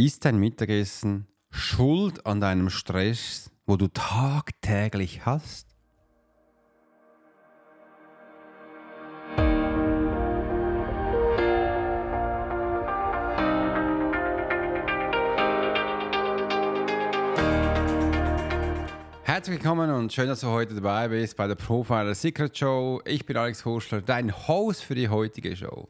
Ist dein Mittagessen schuld an deinem Stress, wo du tagtäglich hast? Herzlich willkommen und schön, dass du heute dabei bist bei der Profiler Secret Show. Ich bin Alex Horschler, dein Host für die heutige Show.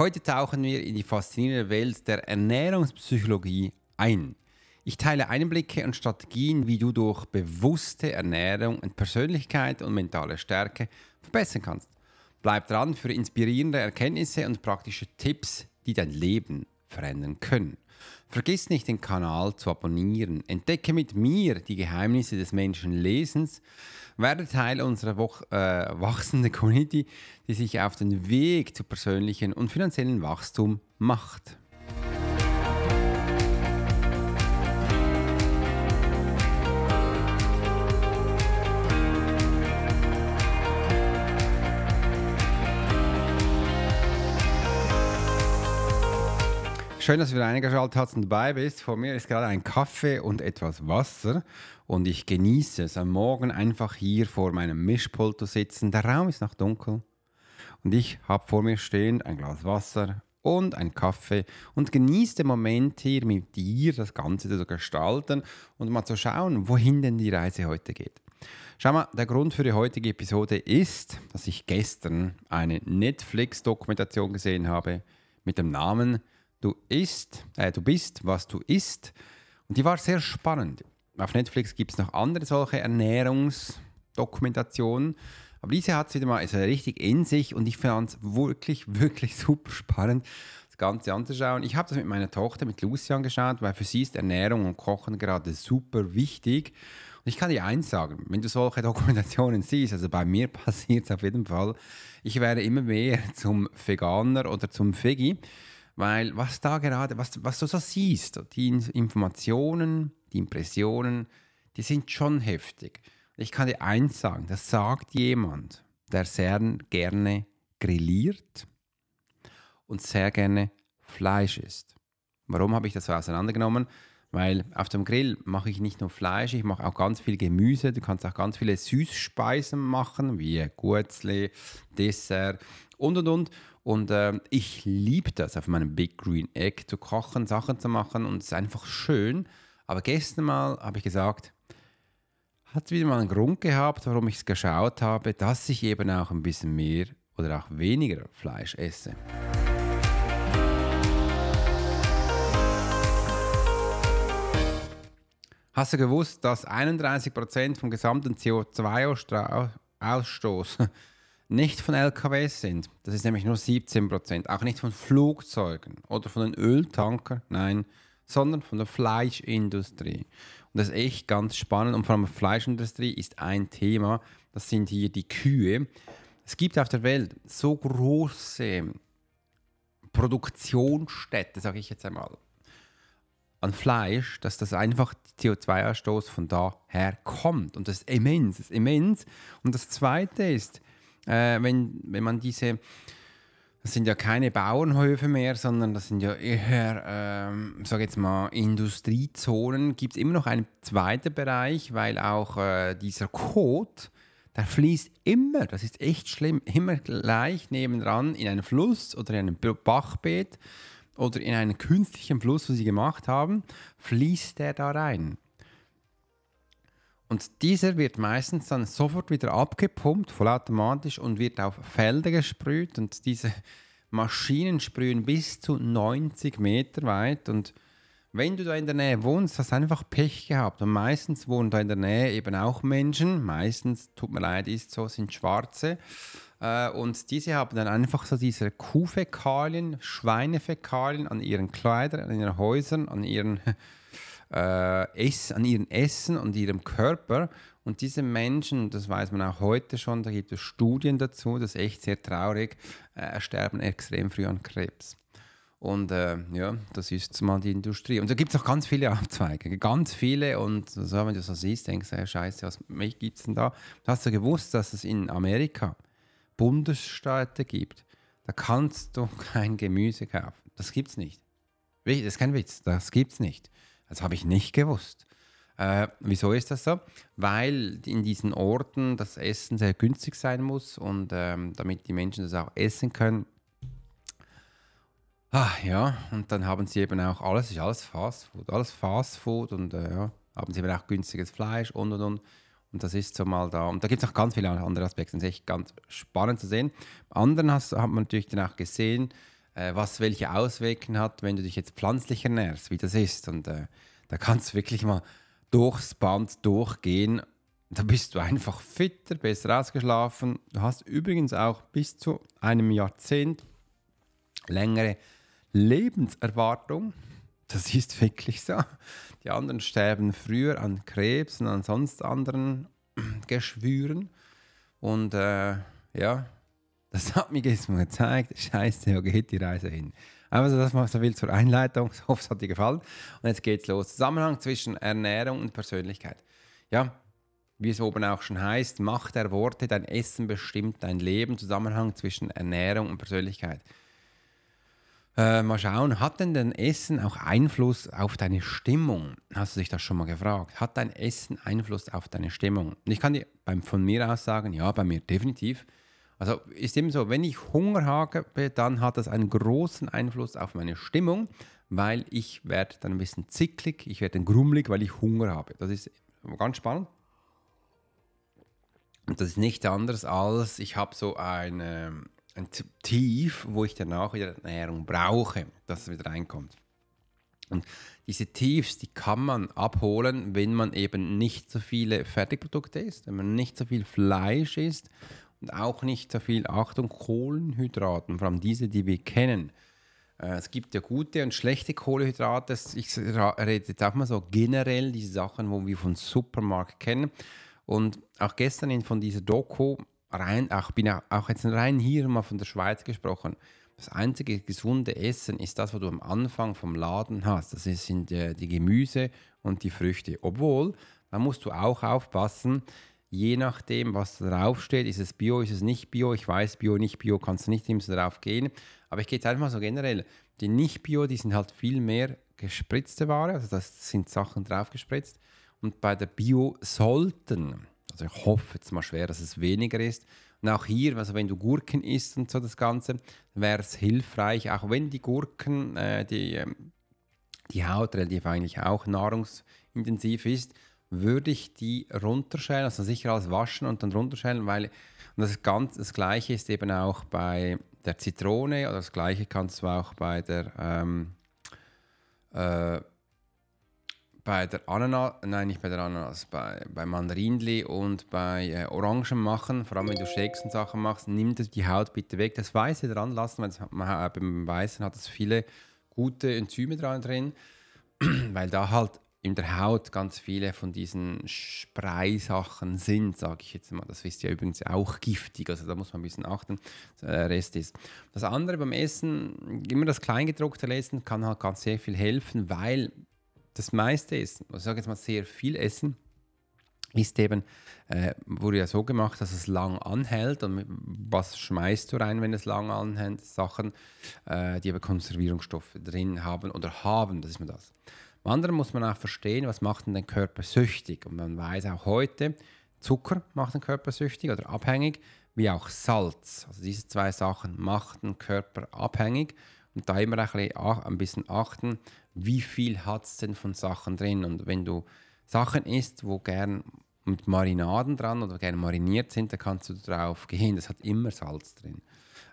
Heute tauchen wir in die faszinierende Welt der Ernährungspsychologie ein. Ich teile Einblicke und Strategien, wie du durch bewusste Ernährung und Persönlichkeit und mentale Stärke verbessern kannst. Bleib dran für inspirierende Erkenntnisse und praktische Tipps, die dein Leben verändern können. Vergiss nicht, den Kanal zu abonnieren. Entdecke mit mir die Geheimnisse des Menschenlesens werde Teil unserer Woch äh, wachsenden Community, die sich auf den Weg zu persönlichen und finanziellen Wachstum macht. Schön, dass du wieder eingeschaltet hast und dabei bist. Vor mir ist gerade ein Kaffee und etwas Wasser und ich genieße es, am Morgen einfach hier vor meinem Mischpult zu sitzen. Der Raum ist noch dunkel und ich habe vor mir stehend ein Glas Wasser und ein Kaffee und genieße den Moment hier mit dir das Ganze zu gestalten und mal zu schauen, wohin denn die Reise heute geht. Schau mal, der Grund für die heutige Episode ist, dass ich gestern eine Netflix-Dokumentation gesehen habe mit dem Namen du isst, äh, du bist, was du isst. Und die war sehr spannend. Auf Netflix gibt es noch andere solche Ernährungsdokumentationen. Aber diese hat es wieder mal also richtig in sich und ich fand es wirklich, wirklich super spannend, das Ganze anzuschauen. Ich habe das mit meiner Tochter, mit Lucy angeschaut, weil für sie ist Ernährung und Kochen gerade super wichtig. Und ich kann dir eins sagen, wenn du solche Dokumentationen siehst, also bei mir passiert es auf jeden Fall, ich werde immer mehr zum Veganer oder zum Veggie. Weil was da gerade, was, was du so siehst, die Informationen, die Impressionen, die sind schon heftig. Ich kann dir eins sagen, das sagt jemand, der sehr gerne grilliert und sehr gerne Fleisch isst. Warum habe ich das so auseinandergenommen? Weil auf dem Grill mache ich nicht nur Fleisch, ich mache auch ganz viel Gemüse. Du kannst auch ganz viele Süßspeisen machen, wie Gurzli, Dessert und und und. Und äh, ich liebe das, auf meinem Big Green Egg zu kochen, Sachen zu machen und es ist einfach schön. Aber gestern mal habe ich gesagt, hat wieder mal einen Grund gehabt, warum ich es geschaut habe, dass ich eben auch ein bisschen mehr oder auch weniger Fleisch esse. Hast du gewusst, dass 31% vom gesamten CO2-Ausstoß nicht von LKWs sind. Das ist nämlich nur 17 Prozent. Auch nicht von Flugzeugen oder von den Öltankern, nein, sondern von der Fleischindustrie. Und das ist echt ganz spannend. Und vor allem Fleischindustrie ist ein Thema. Das sind hier die Kühe. Es gibt auf der Welt so große Produktionsstätte, sage ich jetzt einmal, an Fleisch, dass das einfach CO2-Ausstoß von daher kommt. Und das ist immens, das ist immens. Und das Zweite ist, äh, wenn, wenn man diese, das sind ja keine Bauernhöfe mehr, sondern das sind ja eher, ähm, sage jetzt mal, Industriezonen, gibt es immer noch einen zweiten Bereich, weil auch äh, dieser Kot, der fließt immer, das ist echt schlimm, immer gleich nebendran in einen Fluss oder in einem Bachbeet oder in einen künstlichen Fluss, wo sie gemacht haben, fließt der da rein. Und dieser wird meistens dann sofort wieder abgepumpt, vollautomatisch und wird auf Felder gesprüht. Und diese Maschinen sprühen bis zu 90 Meter weit. Und wenn du da in der Nähe wohnst, hast du einfach Pech gehabt. Und meistens wohnen da in der Nähe eben auch Menschen. Meistens, tut mir leid, ist so, sind Schwarze. Äh, und diese haben dann einfach so diese Kuhfäkalien, Schweinefäkalien an ihren Kleidern, an ihren Häusern, an ihren äh, Ess, an ihrem Essen und ihrem Körper. Und diese Menschen, das weiß man auch heute schon, da gibt es Studien dazu, das ist echt sehr traurig, äh, sterben extrem früh an Krebs. Und äh, ja, das ist mal die Industrie. Und da gibt es auch ganz viele Abzweige, ganz viele. Und so, wenn du so siehst, denkst du, hey, scheiße, was gibt es denn da? Hast du gewusst, dass es in Amerika Bundesstaaten gibt? Da kannst du kein Gemüse kaufen. Das gibt es nicht. Das ist kein Witz, das gibt es nicht. Das habe ich nicht gewusst. Äh, wieso ist das so? Weil in diesen Orten das Essen sehr günstig sein muss und ähm, damit die Menschen das auch essen können. Ah, ja, und dann haben sie eben auch alles, ist alles Fast Food, alles Fast Food und äh, ja, haben sie eben auch günstiges Fleisch und und und. Und das ist so mal da. Und da gibt es auch ganz viele andere Aspekte. Das ist echt ganz spannend zu sehen. Anderen hast, hat man natürlich dann auch gesehen, äh, was welche Auswirkungen hat, wenn du dich jetzt pflanzlich ernährst, wie das ist. Und äh, da kannst du wirklich mal durchs Band durchgehen. Da bist du einfach fitter, besser ausgeschlafen. Du hast übrigens auch bis zu einem Jahrzehnt längere Lebenserwartung. Das ist wirklich so. Die anderen sterben früher an Krebs und an sonst anderen Geschwüren. Und äh, ja, das hat mir mal gezeigt. Scheiße, wo geht die Reise hin? Also das mal so viel zur Einleitung. Ich hoffe, es hat dir gefallen. Und jetzt geht's los. Zusammenhang zwischen Ernährung und Persönlichkeit. Ja, wie es oben auch schon heißt, Macht der Worte, dein Essen bestimmt dein Leben. Zusammenhang zwischen Ernährung und Persönlichkeit. Äh, mal schauen, hat denn dein Essen auch Einfluss auf deine Stimmung? Hast du dich das schon mal gefragt? Hat dein Essen Einfluss auf deine Stimmung? Ich kann dir beim, von mir aus sagen, ja, bei mir definitiv. Also ist eben so, wenn ich Hunger habe, dann hat das einen großen Einfluss auf meine Stimmung, weil ich werde dann ein bisschen zicklig, ich werde dann grummelig, weil ich Hunger habe. Das ist ganz spannend. Und das ist nichts anderes als, ich habe so eine, ein Tief, wo ich danach wieder Ernährung brauche, dass es wieder reinkommt. Und diese Tiefs, die kann man abholen, wenn man eben nicht so viele Fertigprodukte isst, wenn man nicht so viel Fleisch isst auch nicht so viel, Achtung, Kohlenhydraten, vor allem diese, die wir kennen. Äh, es gibt ja gute und schlechte Kohlenhydrate. Ich rede jetzt auch mal so generell diese Sachen, wo wir von Supermarkt kennen. Und auch gestern von dieser Doku, rein, auch bin auch jetzt rein hier mal von der Schweiz gesprochen. Das einzige gesunde Essen ist das, was du am Anfang vom Laden hast. Das sind äh, die Gemüse und die Früchte. Obwohl, da musst du auch aufpassen, je nachdem, was draufsteht, ist es Bio, ist es nicht Bio. Ich weiß, Bio, nicht Bio, kannst du nicht immer so drauf gehen. Aber ich gehe jetzt einfach mal so generell. Die Nicht-Bio, die sind halt viel mehr gespritzte Ware, also das sind Sachen draufgespritzt. Und bei der Bio sollten, also ich hoffe jetzt mal schwer, dass es weniger ist. Und auch hier, also wenn du Gurken isst und so das Ganze, wäre es hilfreich, auch wenn die Gurken, äh, die, ähm, die Haut relativ eigentlich auch nahrungsintensiv ist, würde ich die runterschälen, also sicher alles waschen und dann runterschälen, weil und das, ganz, das gleiche ist eben auch bei der Zitrone oder das gleiche kannst du auch bei der ähm, äh, bei der Ananas, nein nicht bei der Ananas, bei, bei Mandarinli und bei äh, Orangen machen, vor allem wenn du Shakes und Sachen machst, nimm die Haut bitte weg, das Weiße dran lassen, weil man, beim Weißen hat es viele gute Enzyme dran drin, weil da halt in der Haut ganz viele von diesen Spreisachen sind, sage ich jetzt mal. Das ist ja übrigens auch giftig, also da muss man ein bisschen achten. Der Rest ist. Das andere beim Essen, immer das Kleingedruckte lesen, kann halt ganz sehr viel helfen, weil das meiste Essen, also ich sage jetzt mal sehr viel Essen, ist eben, äh, wurde ja so gemacht, dass es lang anhält. Und was schmeißt du rein, wenn es lang anhält? Sachen, äh, die aber Konservierungsstoffe drin haben oder haben, das ist mir das. Beim anderen muss man auch verstehen, was macht denn den Körper süchtig. Und man weiß auch heute, Zucker macht den Körper süchtig oder abhängig, wie auch Salz. Also diese zwei Sachen machen den Körper abhängig. Und da immer ein bisschen achten, wie viel hat es denn von Sachen drin. Und wenn du Sachen isst, wo gern mit Marinaden dran oder gerne mariniert sind, dann kannst du drauf gehen. Das hat immer Salz drin.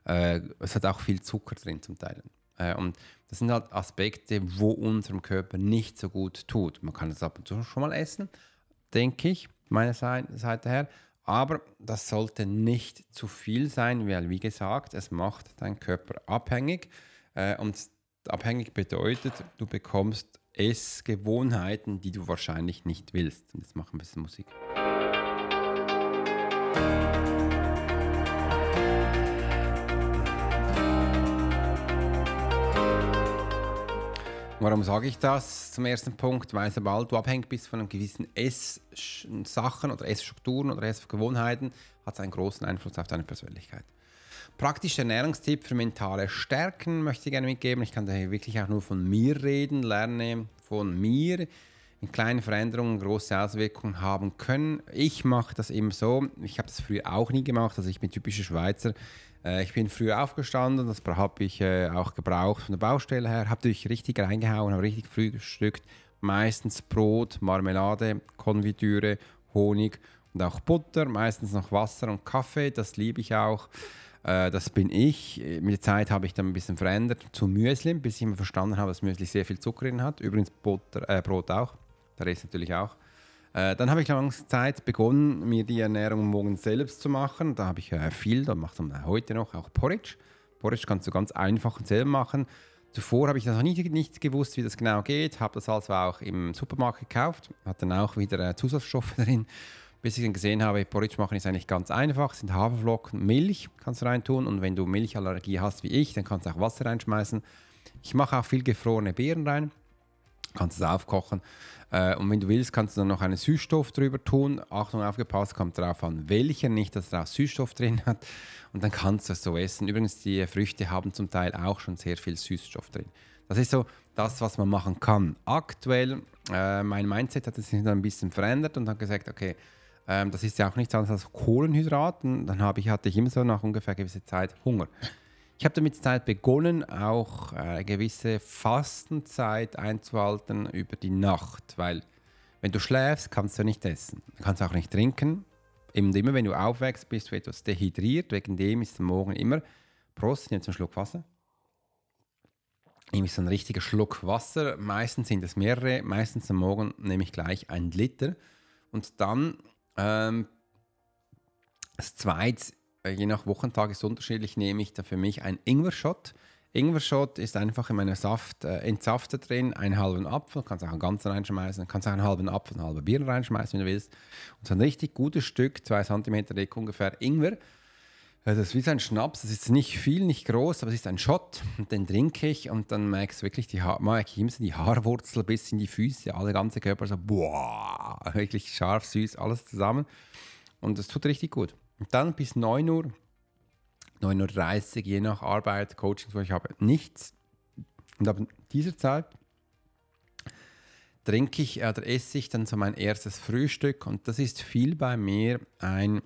Äh, es hat auch viel Zucker drin zum Teil. Äh, und das sind halt Aspekte, wo unserem Körper nicht so gut tut. Man kann es ab und zu schon mal essen, denke ich, meiner Seite her. Aber das sollte nicht zu viel sein, weil, wie gesagt, es macht deinen Körper abhängig. Äh, und abhängig bedeutet, du bekommst Essgewohnheiten, die du wahrscheinlich nicht willst. Und jetzt machen wir ein bisschen Musik. Warum sage ich das? Zum ersten Punkt, weil sobald du abhängig bist von gewissen Esssachen oder Essstrukturen oder Essgewohnheiten, hat es einen großen Einfluss auf deine Persönlichkeit. Praktischer Ernährungstipp für mentale Stärken möchte ich gerne mitgeben. Ich kann daher wirklich auch nur von mir reden, lerne von mir. In kleinen Veränderungen große Auswirkungen haben können. Ich mache das eben so. Ich habe das früher auch nie gemacht. Also ich bin typischer Schweizer. Äh, ich bin früh aufgestanden, das habe ich äh, auch gebraucht von der Baustelle her. Habe natürlich richtig reingehauen, habe richtig früh gestückt. Meistens Brot, Marmelade, Konfitüre, Honig und auch Butter. Meistens noch Wasser und Kaffee. Das liebe ich auch. Äh, das bin ich. Mit der Zeit habe ich dann ein bisschen verändert zu Müsli, bis ich immer verstanden habe, dass Müsli sehr viel Zucker drin hat. Übrigens Butter, äh, Brot auch. Der Rest natürlich auch. Äh, dann habe ich lange Zeit begonnen, mir die Ernährung morgens selbst zu machen. Da habe ich äh, viel, da macht man heute noch auch Porridge. Porridge kannst du ganz einfach und selber machen. Zuvor habe ich noch nicht, nicht gewusst, wie das genau geht, habe das also auch im Supermarkt gekauft, hat dann auch wieder äh, Zusatzstoffe drin bis ich dann gesehen habe, Porridge machen ist eigentlich ganz einfach. Sind Haferflocken, Milch kannst du reintun und wenn du Milchallergie hast wie ich, dann kannst du auch Wasser reinschmeißen. Ich mache auch viel gefrorene Beeren rein, kannst es aufkochen. Äh, und wenn du willst, kannst du dann noch einen Süßstoff drüber tun. Achtung, aufgepasst, kommt darauf an, welcher, nicht, dass auch Süßstoff drin hat. Und dann kannst du es so essen. Übrigens, die Früchte haben zum Teil auch schon sehr viel Süßstoff drin. Das ist so das, was man machen kann. Aktuell, äh, mein Mindset hat sich dann ein bisschen verändert und hat gesagt, okay, ähm, das ist ja auch nichts anderes als Kohlenhydraten. Dann ich, hatte ich immer so nach ungefähr gewisser Zeit Hunger. Ich habe damit Zeit begonnen, auch eine gewisse Fastenzeit einzuhalten über die Nacht, weil wenn du schläfst, kannst du nicht essen. Kannst auch nicht trinken. Eben immer, wenn du aufwächst, bist du etwas dehydriert. Wegen dem ist am Morgen immer, Prost, nehme jetzt einen Schluck Wasser. Nehme ich so einen richtigen Schluck Wasser. Meistens sind es mehrere. Meistens am Morgen nehme ich gleich einen Liter. Und dann ähm, das zweite, äh, je nach Wochentag ist es unterschiedlich, nehme ich da für mich einen Ingwer-Shot. Ingwer-Shot ist einfach in meiner Saft äh, entsaftet drin, einen halben Apfel, kannst auch einen ganzen reinschmeißen, kannst auch einen halben Apfel, einen halben Bier reinschmeißen, wenn du willst. Und so ein richtig gutes Stück, zwei Zentimeter dick ungefähr Ingwer. Das ist wie so ein Schnaps, das ist nicht viel, nicht groß, aber es ist ein Shot und den trinke ich und dann merkst du wirklich die, ha die Haarwurzel bis in die Füße, alle ganze Körper so, boah, wirklich scharf, süß, alles zusammen und das tut richtig gut. Und dann bis 9 Uhr, 9.30 Uhr, je nach Arbeit, Coaching, wo ich habe nichts und ab dieser Zeit trinke ich oder esse ich dann so mein erstes Frühstück und das ist viel bei mir ein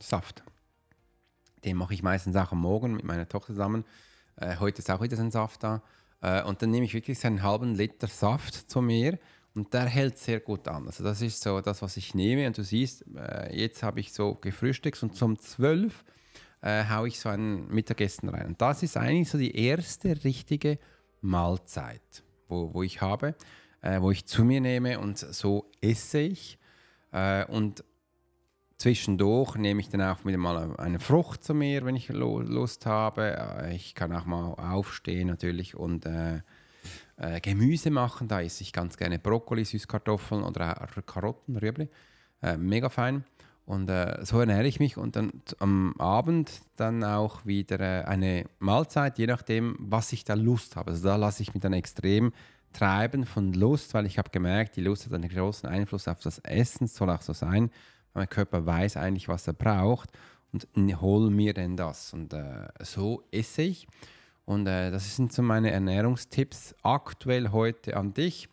Saft. Den mache ich meistens auch am Morgen mit meiner Tochter zusammen. Äh, heute ist auch wieder ein Saft da. Äh, und dann nehme ich wirklich so einen halben Liter Saft zu mir und der hält sehr gut an. Also das ist so das, was ich nehme. Und du siehst, äh, jetzt habe ich so gefrühstückt und zum 12 äh, haue ich so ein Mittagessen rein. Und das ist eigentlich so die erste richtige Mahlzeit, wo, wo ich habe, äh, wo ich zu mir nehme und so esse ich. Äh, und Zwischendurch nehme ich dann auch wieder mal eine Frucht zu mir, wenn ich Lust habe. Äh, ich kann auch mal aufstehen natürlich und äh, äh, Gemüse machen. Da esse ich ganz gerne Brokkoli, Süßkartoffeln oder Karotten, Rüebli. Äh, mega fein. Und äh, so ernähre ich mich und dann am Abend dann auch wieder äh, eine Mahlzeit, je nachdem, was ich da Lust habe. Also da lasse ich mich dann extrem treiben von Lust, weil ich habe gemerkt, die Lust hat einen großen Einfluss auf das Essen, soll auch so sein. Mein Körper weiß eigentlich, was er braucht und hol mir denn das. Und äh, so esse ich. Und äh, das sind so meine Ernährungstipps aktuell heute an dich,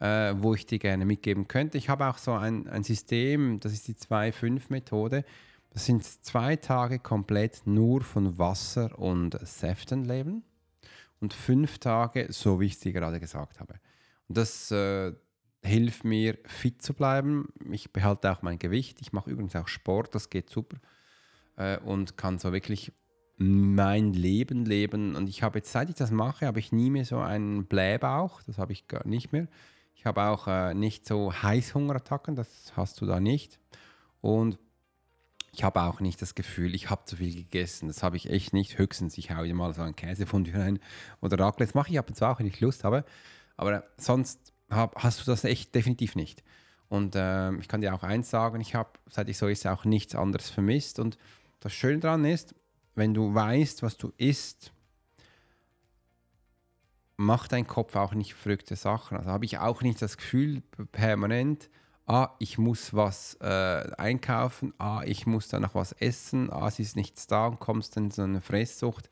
äh, wo ich dir gerne mitgeben könnte. Ich habe auch so ein, ein System, das ist die 2-5-Methode. Das sind zwei Tage komplett nur von Wasser und Säften leben und fünf Tage, so wie ich es dir gerade gesagt habe. Und das, äh, hilft mir, fit zu bleiben. Ich behalte auch mein Gewicht. Ich mache übrigens auch Sport, das geht super. Äh, und kann so wirklich mein Leben leben. Und ich habe jetzt, seit ich das mache, habe ich nie mehr so einen Blähbauch. Das habe ich gar nicht mehr. Ich habe auch äh, nicht so Heißhungerattacken, das hast du da nicht. Und ich habe auch nicht das Gefühl, ich habe zu viel gegessen. Das habe ich echt nicht. Höchstens, ich haue mal so einen Käsefondue rein oder Raclette. Das mache ich ab und zu auch, wenn ich Lust habe. Aber sonst hab, hast du das echt definitiv nicht. Und äh, ich kann dir auch eins sagen, ich habe, seit ich so ist, auch nichts anderes vermisst. Und das Schöne daran ist, wenn du weißt, was du isst, macht dein Kopf auch nicht verrückte Sachen. Also habe ich auch nicht das Gefühl permanent, ah, ich muss was äh, einkaufen, ah, ich muss da noch was essen, ah, es ist nichts da und kommst dann in so eine Fresssucht.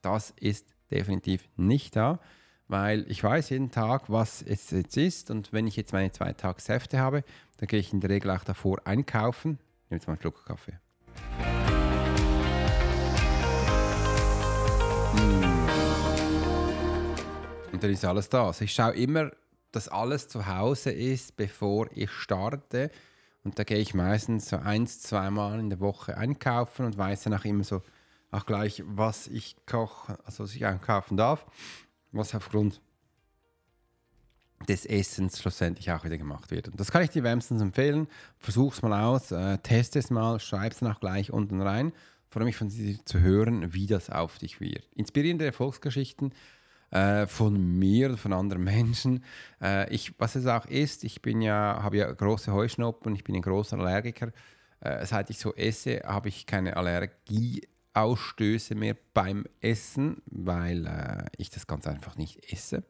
Das ist definitiv nicht da, weil ich weiß jeden Tag, was es jetzt ist und wenn ich jetzt meine zwei Tage Säfte habe, dann gehe ich in der Regel auch davor einkaufen. Ich nehme jetzt mal einen Schluck Kaffee. Und dann ist alles da. Also ich schaue immer, dass alles zu Hause ist, bevor ich starte. Und da gehe ich meistens so eins, zweimal in der Woche einkaufen und weiß dann auch immer so auch gleich, was ich koche, also was ich einkaufen darf, was aufgrund des Essens schlussendlich auch wieder gemacht wird. Und das kann ich dir wärmstens empfehlen. Versuch es mal aus, äh, teste es mal, schreib es dann auch gleich unten rein. Freue mich von dir zu hören, wie das auf dich wirkt. Inspirierende Erfolgsgeschichten äh, von mir oder von anderen Menschen. Äh, ich, was es auch ist, ich bin ja, habe ja große Heuschnuppen, ich bin ein großer Allergiker. Äh, seit ich so esse, habe ich keine Allergieausstöße mehr beim Essen, weil äh, ich das ganz einfach nicht esse.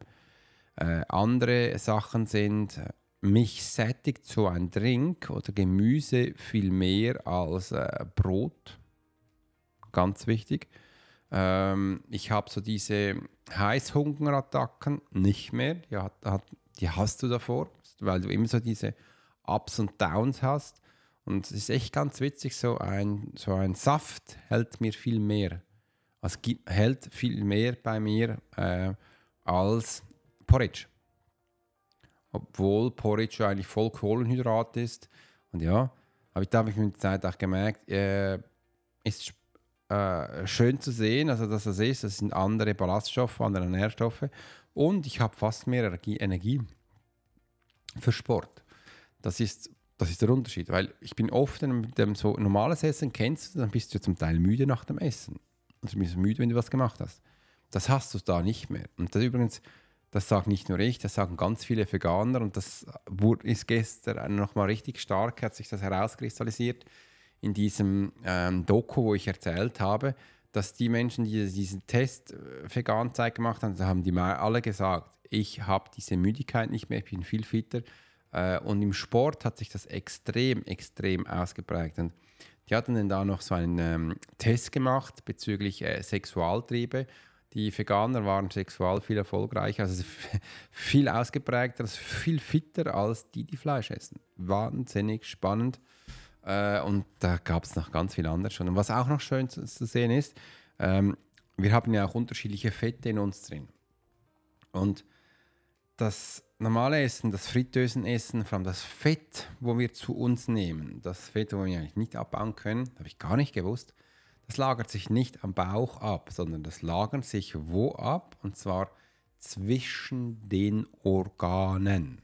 Äh, andere Sachen sind, mich sättigt so ein Drink oder Gemüse viel mehr als Brot. Ganz wichtig. Ähm, ich habe so diese Heißhungerattacken nicht mehr. Die, hat, die hast du davor, weil du immer so diese Ups und Downs hast. Und es ist echt ganz witzig, so ein, so ein Saft hält mir viel mehr. Also hält viel mehr bei mir äh, als Porridge. Obwohl Porridge eigentlich voll Kohlenhydrat ist. Und ja, da habe ich mit der Zeit auch gemerkt, äh, ist äh, schön zu sehen, also dass das ist, das sind andere Ballaststoffe, andere Nährstoffe und ich habe fast mehr Energie, für Sport. Das ist, das ist der Unterschied, weil ich bin oft mit dem so normales Essen kennst du, dann bist du zum Teil müde nach dem Essen. Also du bist müde, wenn du was gemacht hast. Das hast du da nicht mehr. Und das übrigens, das sagt nicht nur ich, das sagen ganz viele Veganer und das ist gestern nochmal richtig stark, hat sich das herauskristallisiert in diesem ähm, Doku, wo ich erzählt habe, dass die Menschen, die diesen Test äh, Veganzeit gemacht haben, haben die mal alle gesagt, ich habe diese Müdigkeit nicht mehr, ich bin viel fitter. Äh, und im Sport hat sich das extrem, extrem ausgeprägt. Und die hatten dann da noch so einen ähm, Test gemacht bezüglich äh, Sexualtriebe. Die Veganer waren sexual viel erfolgreicher, also viel ausgeprägter, viel fitter als die, die Fleisch essen. Wahnsinnig spannend. Äh, und da gab es noch ganz viel anderes schon. Und was auch noch schön zu, zu sehen ist, ähm, wir haben ja auch unterschiedliche Fette in uns drin. Und das normale Essen, das Fritteusenessen, vor allem das Fett, wo wir zu uns nehmen, das Fett, wo wir eigentlich nicht abbauen können, habe ich gar nicht gewusst, das lagert sich nicht am Bauch ab, sondern das lagert sich wo ab? Und zwar zwischen den Organen.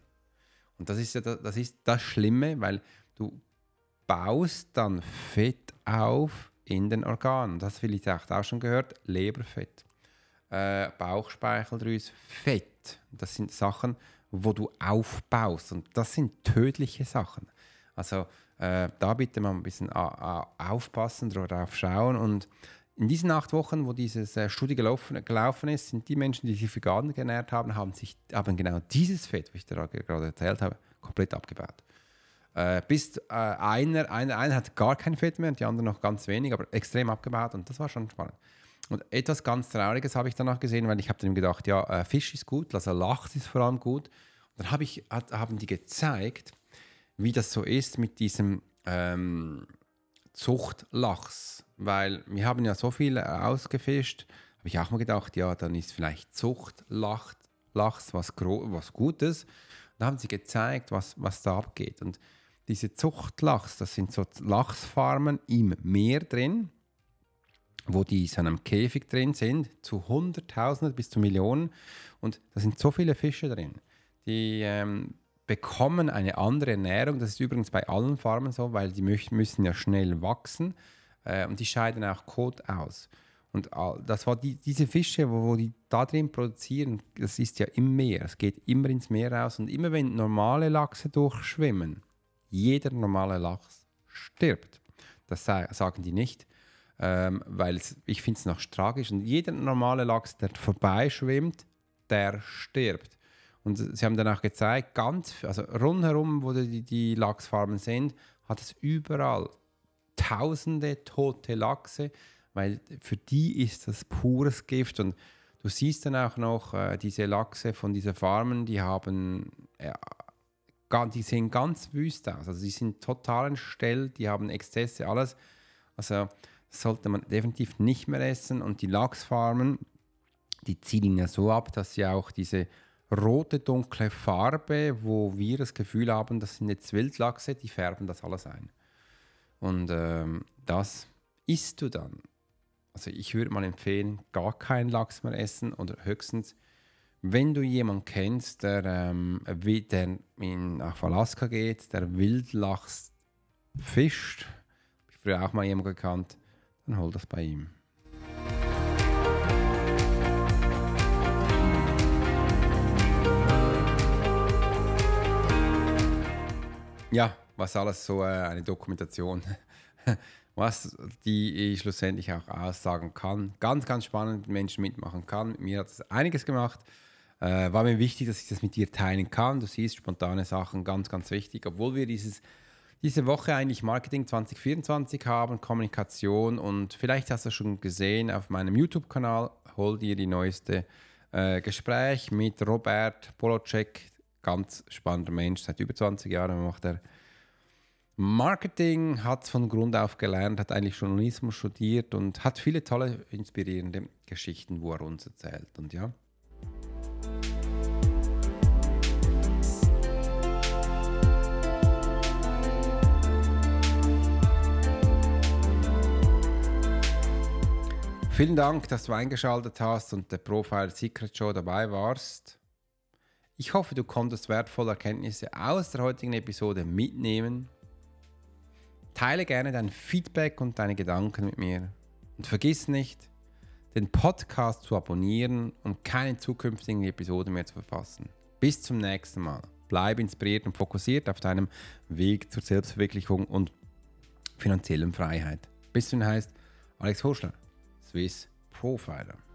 Und das ist ja das, das, ist das Schlimme, weil du baust dann Fett auf in den Organen. Das vielleicht auch schon gehört, Leberfett, äh, Bauchspeicheldrüse, Fett. Das sind Sachen, wo du aufbaust und das sind tödliche Sachen. Also äh, da bitte mal ein bisschen aufpassen, darauf schauen und in diesen acht Wochen, wo diese äh, Studie gelaufen, gelaufen, ist, sind die Menschen, die sich vegan genährt haben, haben, sich, haben genau dieses Fett, was ich dir gerade erzählt habe, komplett abgebaut. Äh, bis äh, einer, einer, einer hat gar kein Fett mehr und die anderen noch ganz wenig, aber extrem abgebaut und das war schon spannend. Und etwas ganz Trauriges habe ich danach gesehen, weil ich habe dann gedacht, ja, äh, Fisch ist gut, also Lachs ist vor allem gut. Und dann hab ich, hat, haben die gezeigt, wie das so ist mit diesem ähm, Zuchtlachs. Weil wir haben ja so viel ausgefischt, habe ich auch mal gedacht, ja, dann ist vielleicht Zuchtlachs was, was Gutes. Da haben sie gezeigt, was, was da abgeht. Und diese Zuchtlachs, das sind so Lachsfarmen im Meer drin, wo die in einem Käfig drin sind, zu Hunderttausenden bis zu Millionen. Und da sind so viele Fische drin. Die ähm, bekommen eine andere Ernährung. Das ist übrigens bei allen Farmen so, weil die müssen ja schnell wachsen äh, und die scheiden auch Kot aus. Und das war die, diese Fische, wo, wo, die da drin produzieren, das ist ja im Meer. Es geht immer ins Meer raus. Und immer wenn normale Lachse durchschwimmen, jeder normale Lachs stirbt. Das sagen die nicht, ähm, weil ich finde es noch tragisch. Und jeder normale Lachs, der vorbeischwimmt, der stirbt. Und sie haben dann auch gezeigt, ganz, also rundherum, wo die, die Lachsfarmen sind, hat es überall tausende tote Lachse, weil für die ist das pures Gift. Und du siehst dann auch noch äh, diese Lachse von diesen Farmen, die haben, ja, die sehen ganz wüst aus. Also die sind total entstellt, die haben Exzesse, alles. Also sollte man definitiv nicht mehr essen. Und die Lachsfarmen, die zielen ja so ab, dass sie auch diese rote, dunkle Farbe, wo wir das Gefühl haben, das sind jetzt Wildlachse, die färben das alles ein. Und ähm, das isst du dann. Also ich würde mal empfehlen, gar keinen Lachs mehr essen oder höchstens, wenn du jemanden kennst, der, ähm, der in, nach Alaska geht, der Wildlachs fischt, habe ich früher auch mal jemanden gekannt, dann hol das bei ihm. Ja, was alles so äh, eine Dokumentation, was die schlussendlich auch aussagen kann. Ganz, ganz spannend, Menschen mitmachen kann. Mir hat es einiges gemacht. Äh, war mir wichtig, dass ich das mit dir teilen kann. Du siehst spontane Sachen, ganz, ganz wichtig. Obwohl wir dieses, diese Woche eigentlich Marketing 2024 haben, Kommunikation und vielleicht hast du schon gesehen auf meinem YouTube-Kanal, hol dir die neueste äh, Gespräch mit Robert Polocek, ganz spannender Mensch, seit über 20 Jahren macht er Marketing, hat von Grund auf gelernt, hat eigentlich Journalismus studiert und hat viele tolle, inspirierende Geschichten, wo er uns erzählt. Und ja. Vielen Dank, dass du eingeschaltet hast und der Profile Secret Show dabei warst. Ich hoffe, du konntest wertvolle Erkenntnisse aus der heutigen Episode mitnehmen. Teile gerne dein Feedback und deine Gedanken mit mir. Und vergiss nicht, den Podcast zu abonnieren, um keine zukünftigen Episoden mehr zu verpassen. Bis zum nächsten Mal. Bleib inspiriert und fokussiert auf deinem Weg zur Selbstverwirklichung und finanziellen Freiheit. Bis zum heißt Alex Horschler, henholdsvis profiler.